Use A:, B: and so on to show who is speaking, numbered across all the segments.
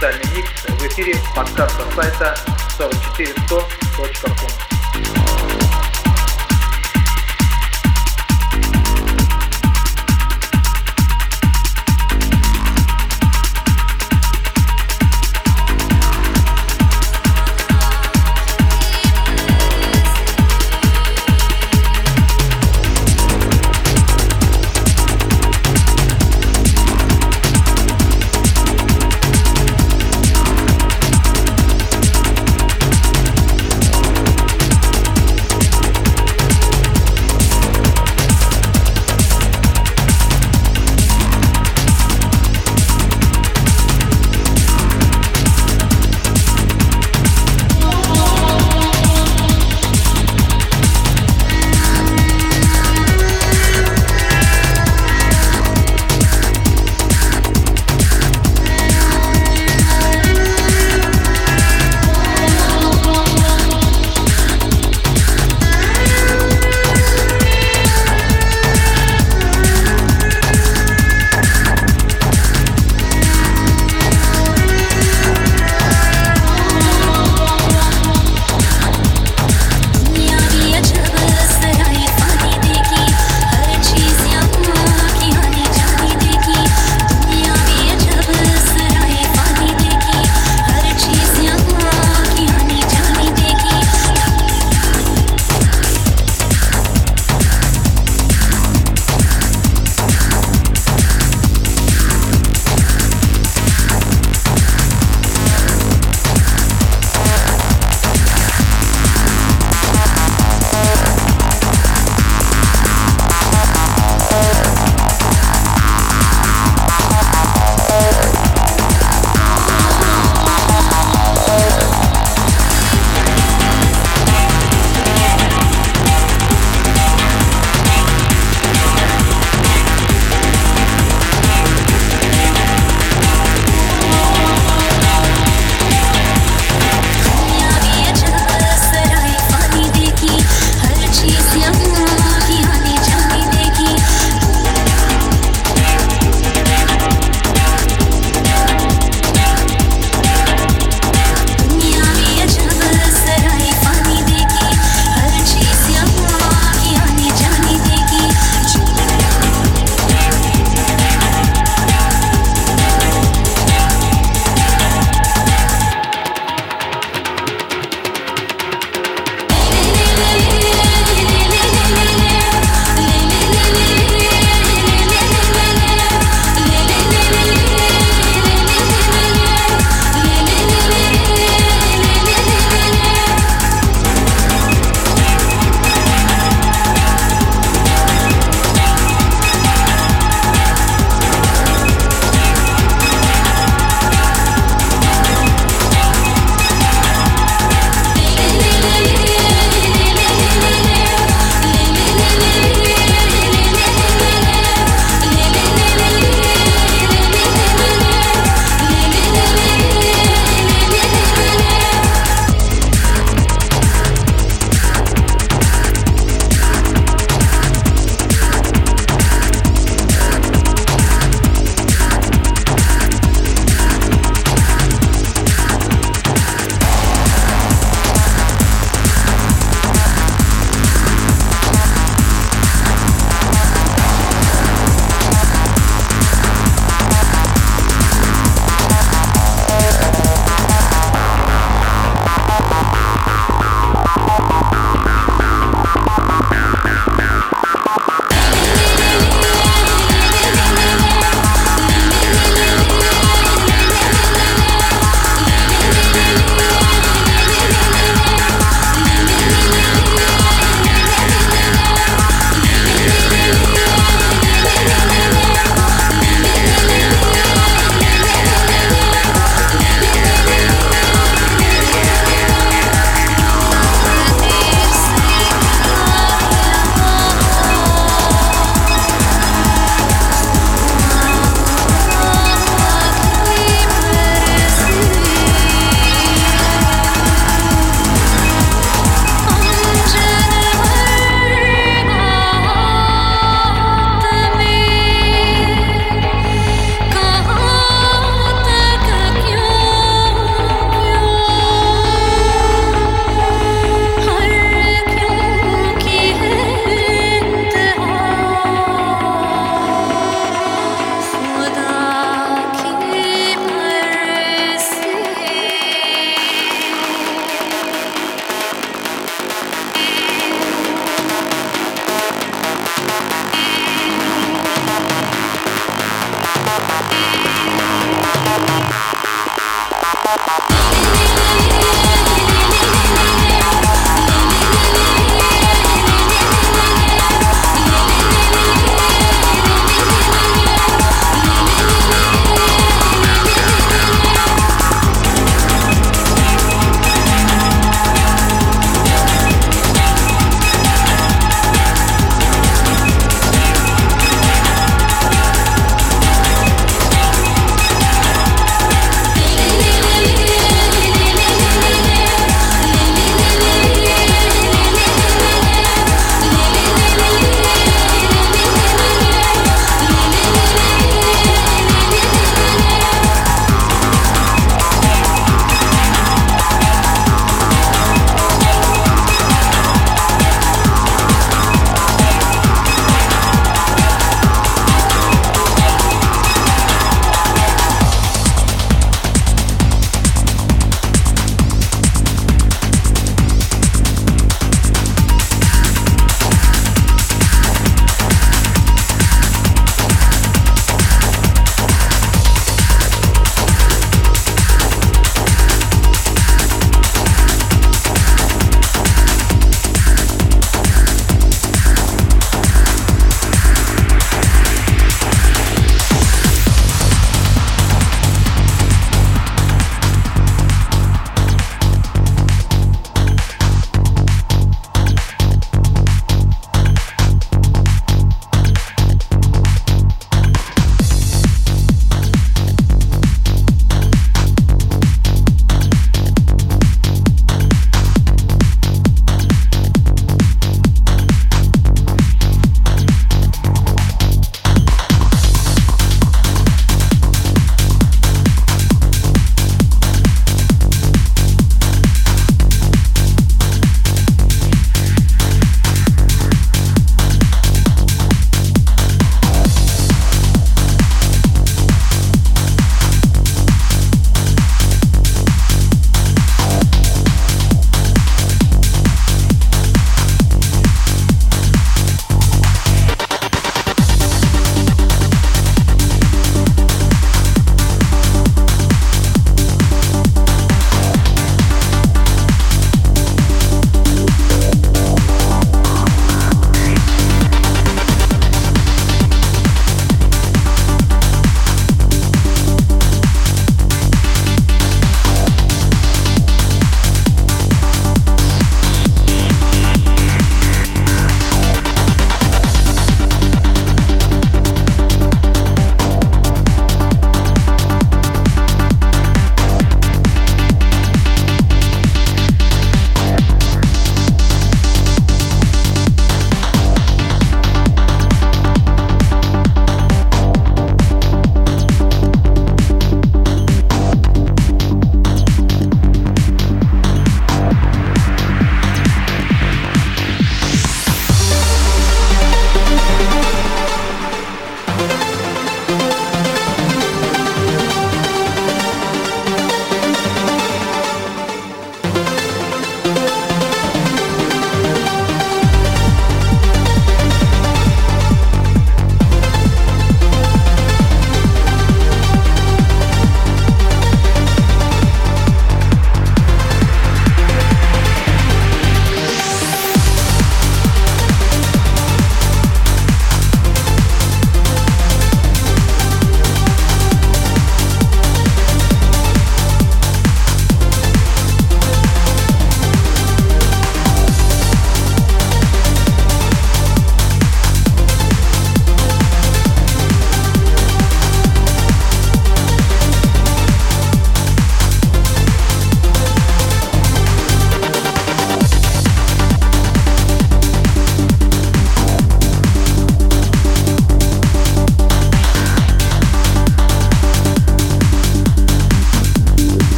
A: специальный микс в эфире подкаста сайта 44100.com.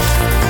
B: Bye.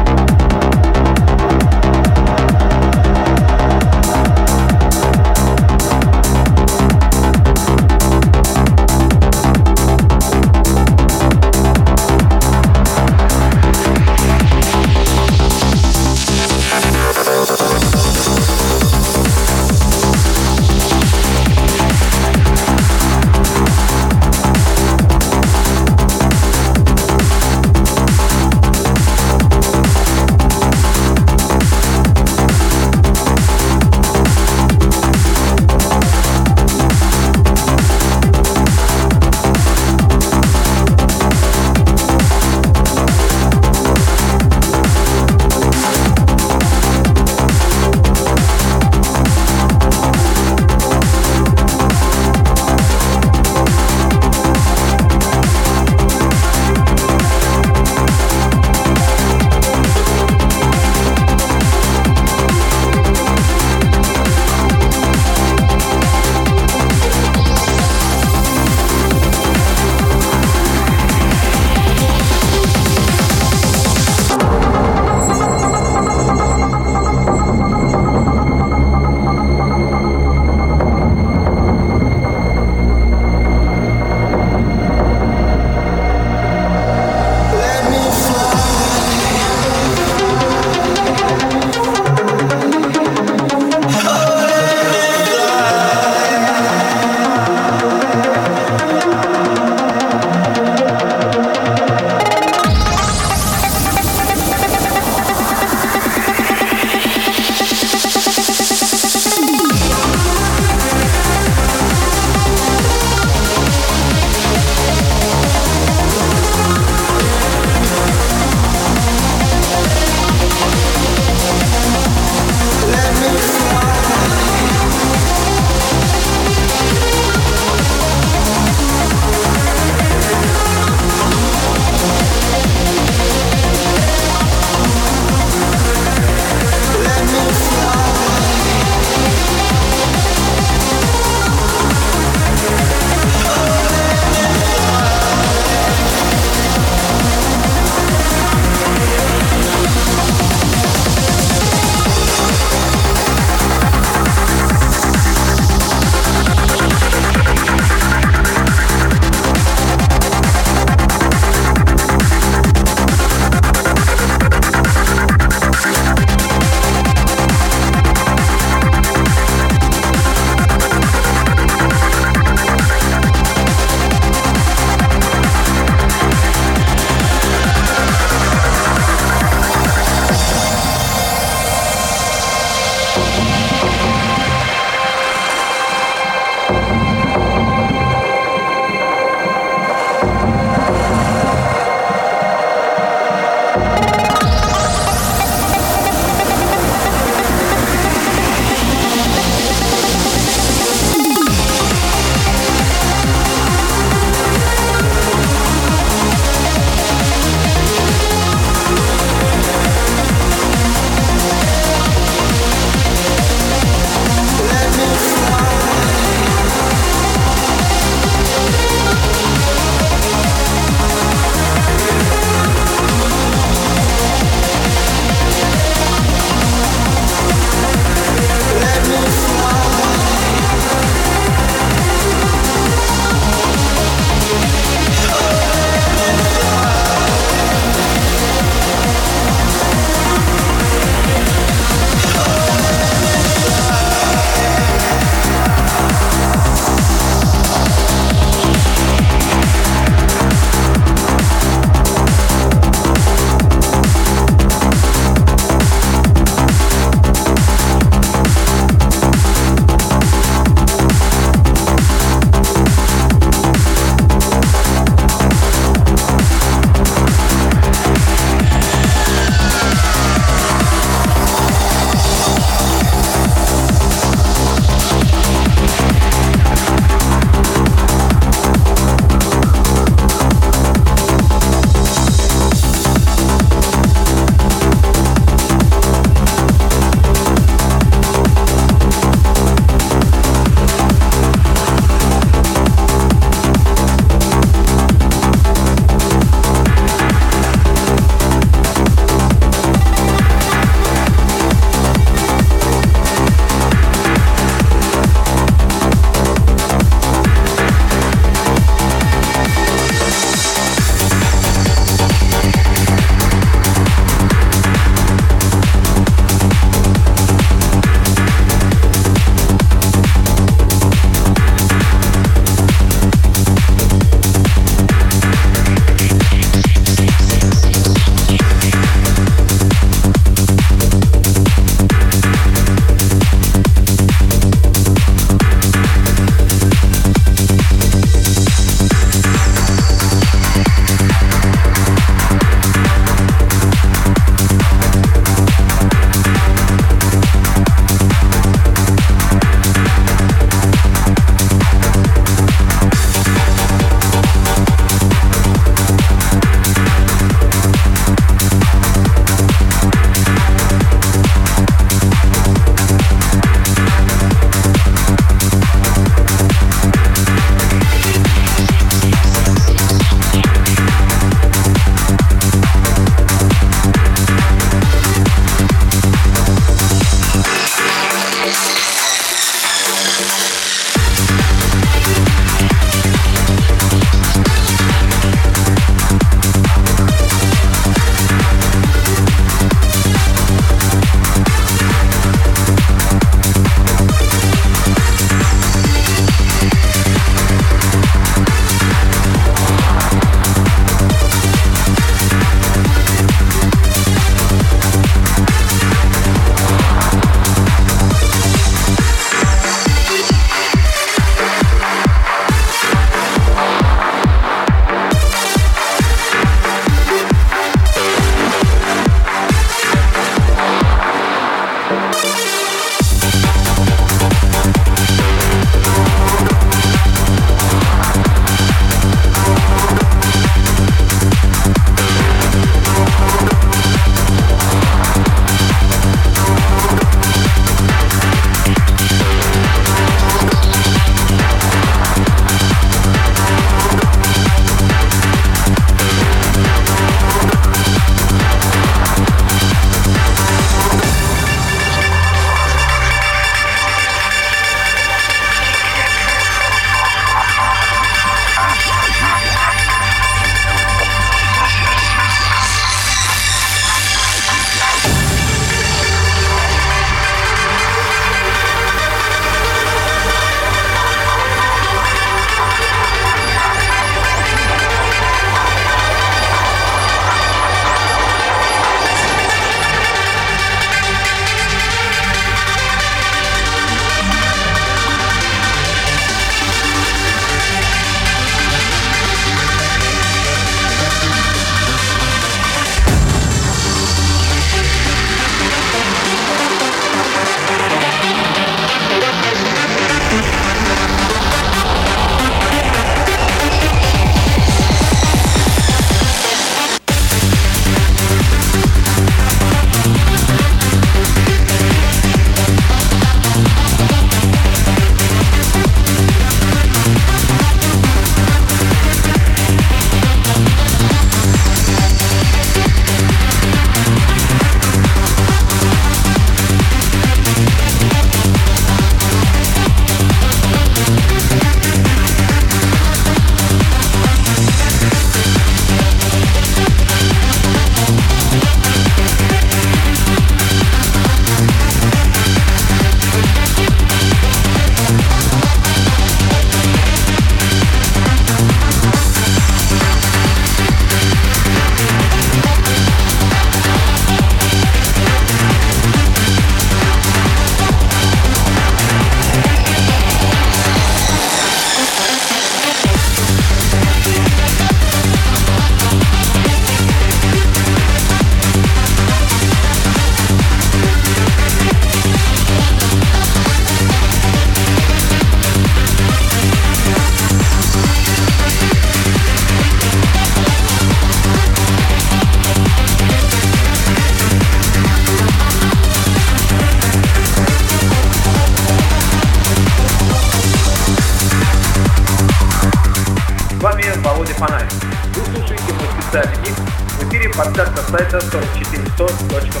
A: Точка.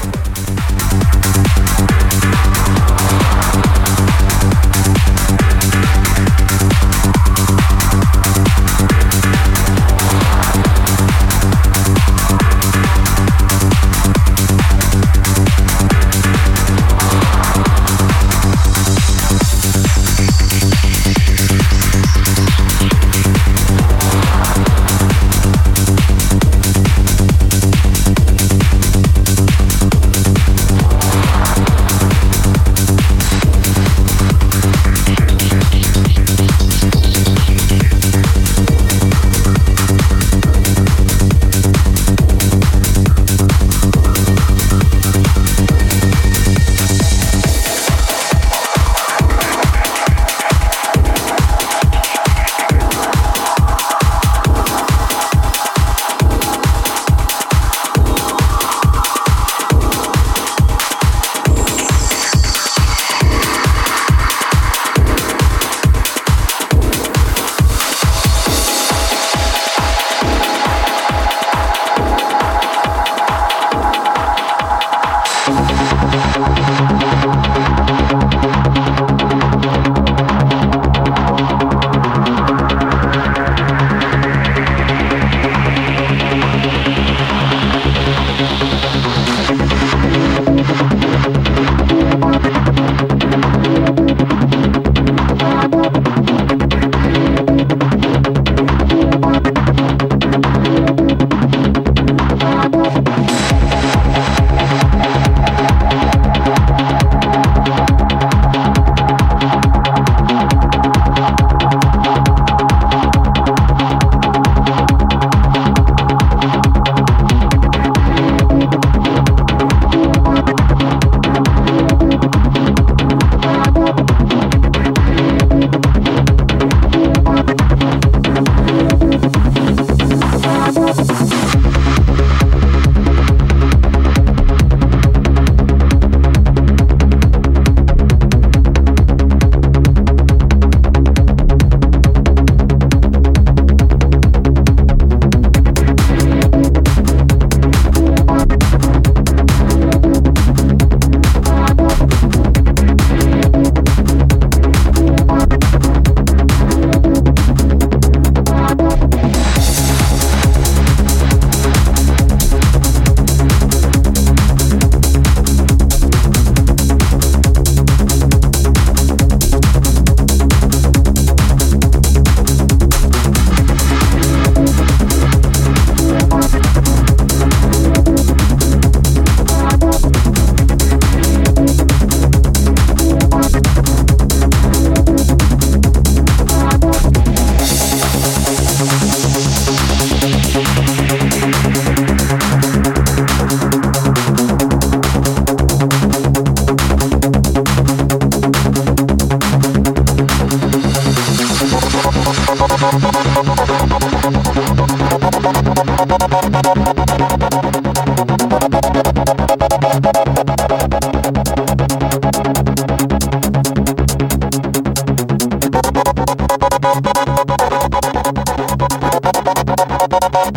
A: Thank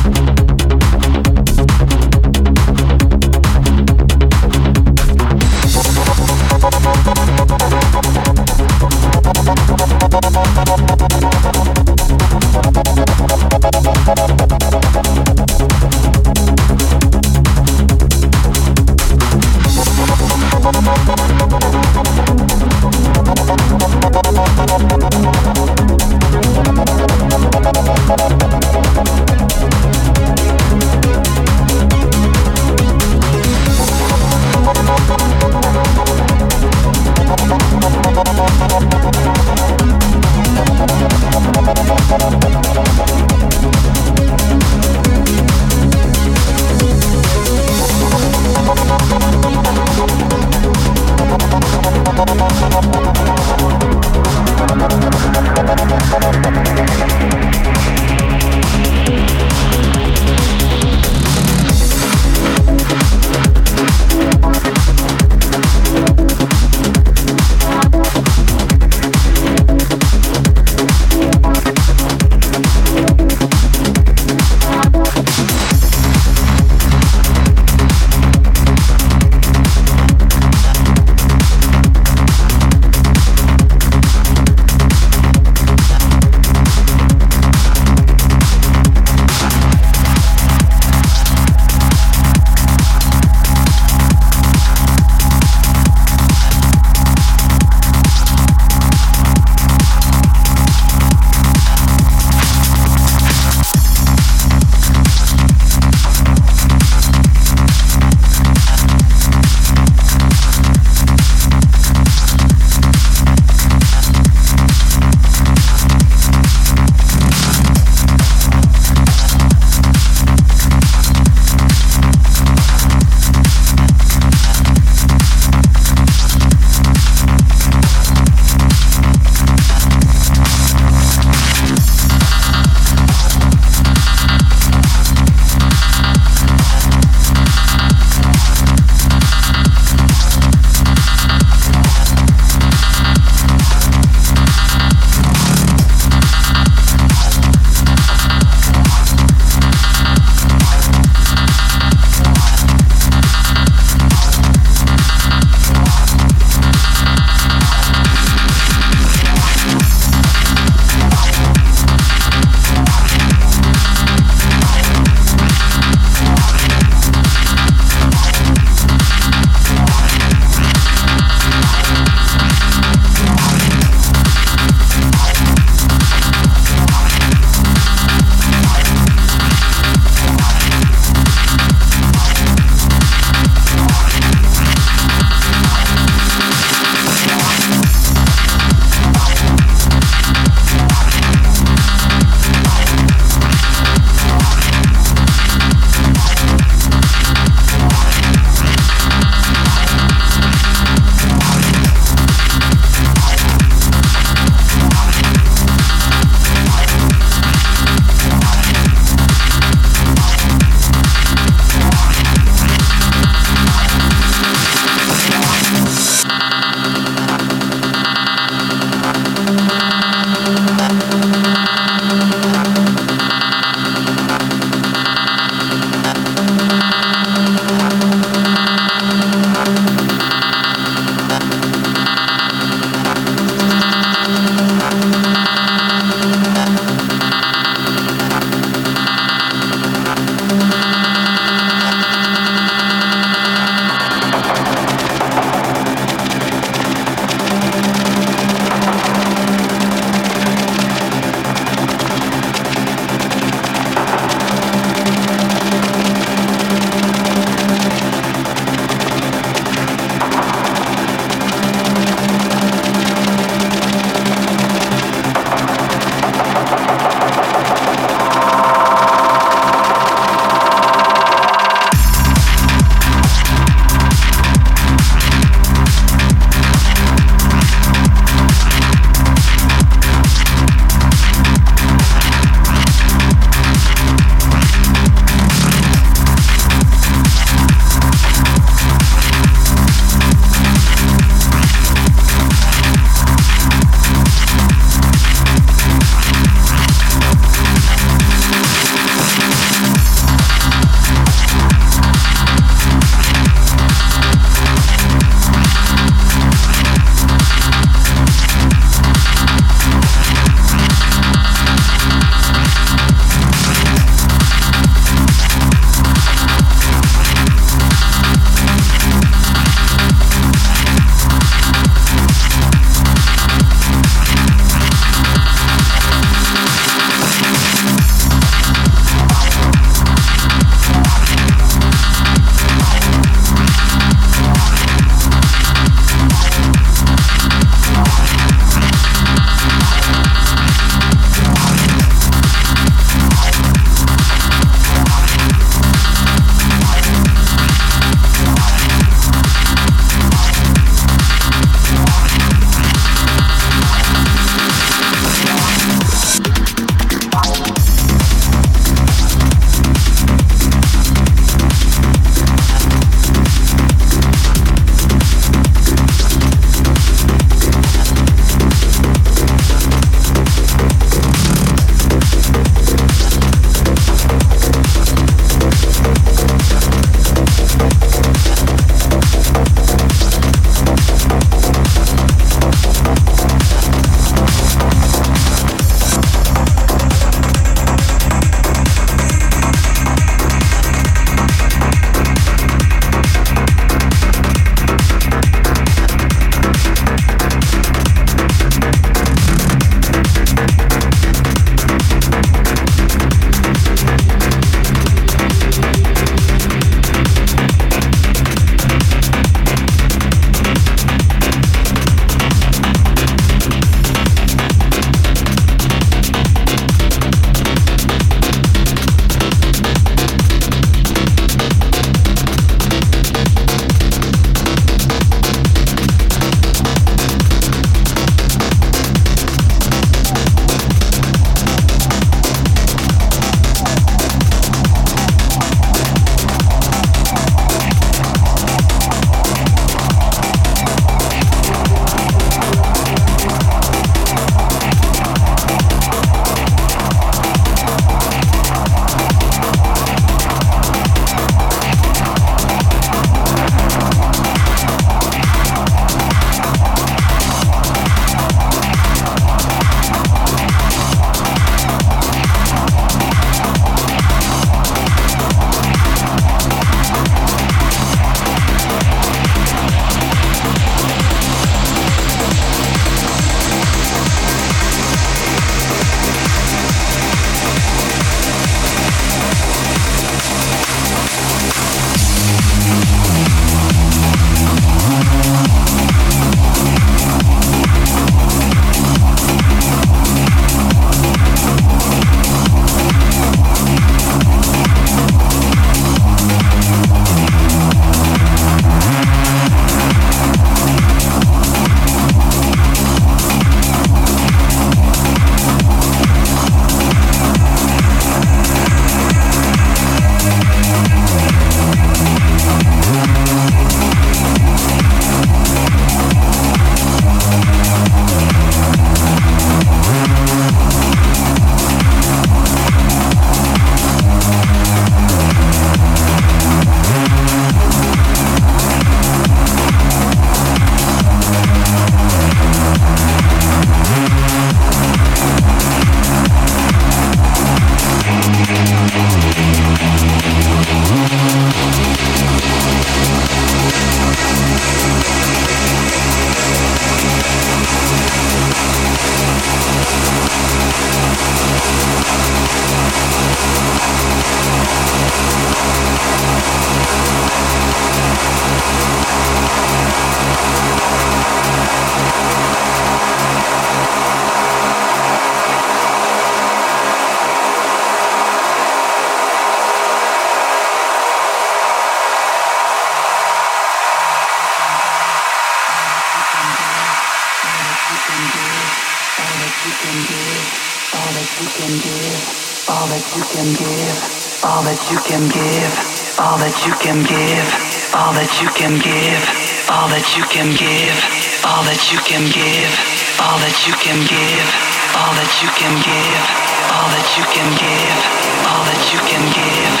B: can give, all that you can give, all that you can give, all that you can give, all that you can give, all that you can give.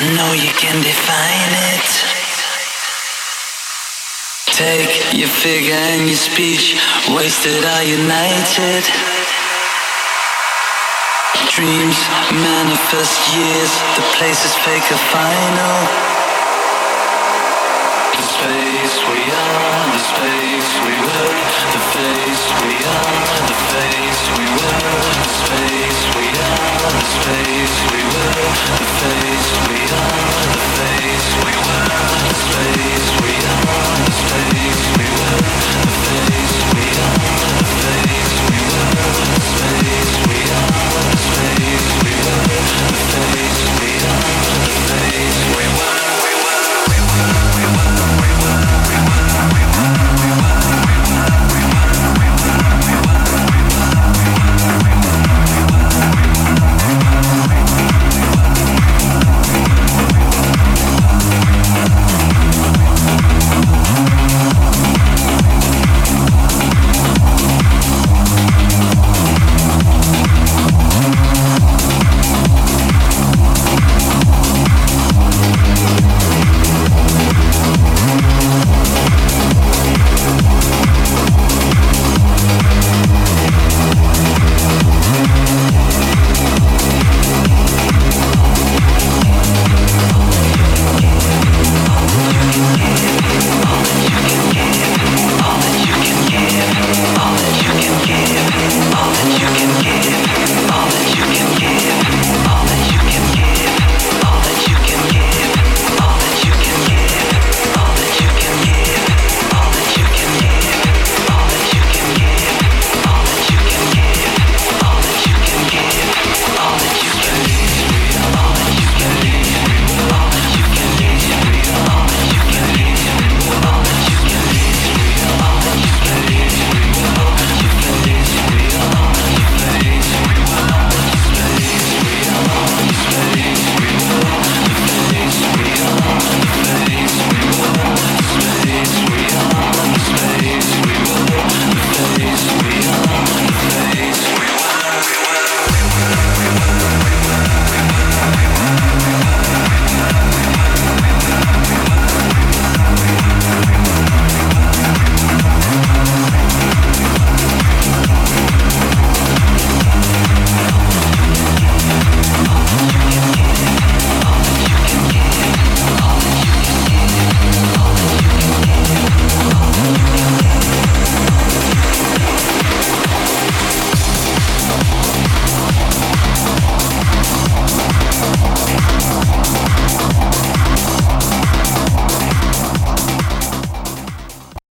B: I know you can define it. Take your figure and your speech, wasted are united. Dreams manifest years, the place is fake a final. The space we are, the space. we are the face, we are the face. we were. The face we are, the face we were. The face we are, the face we were.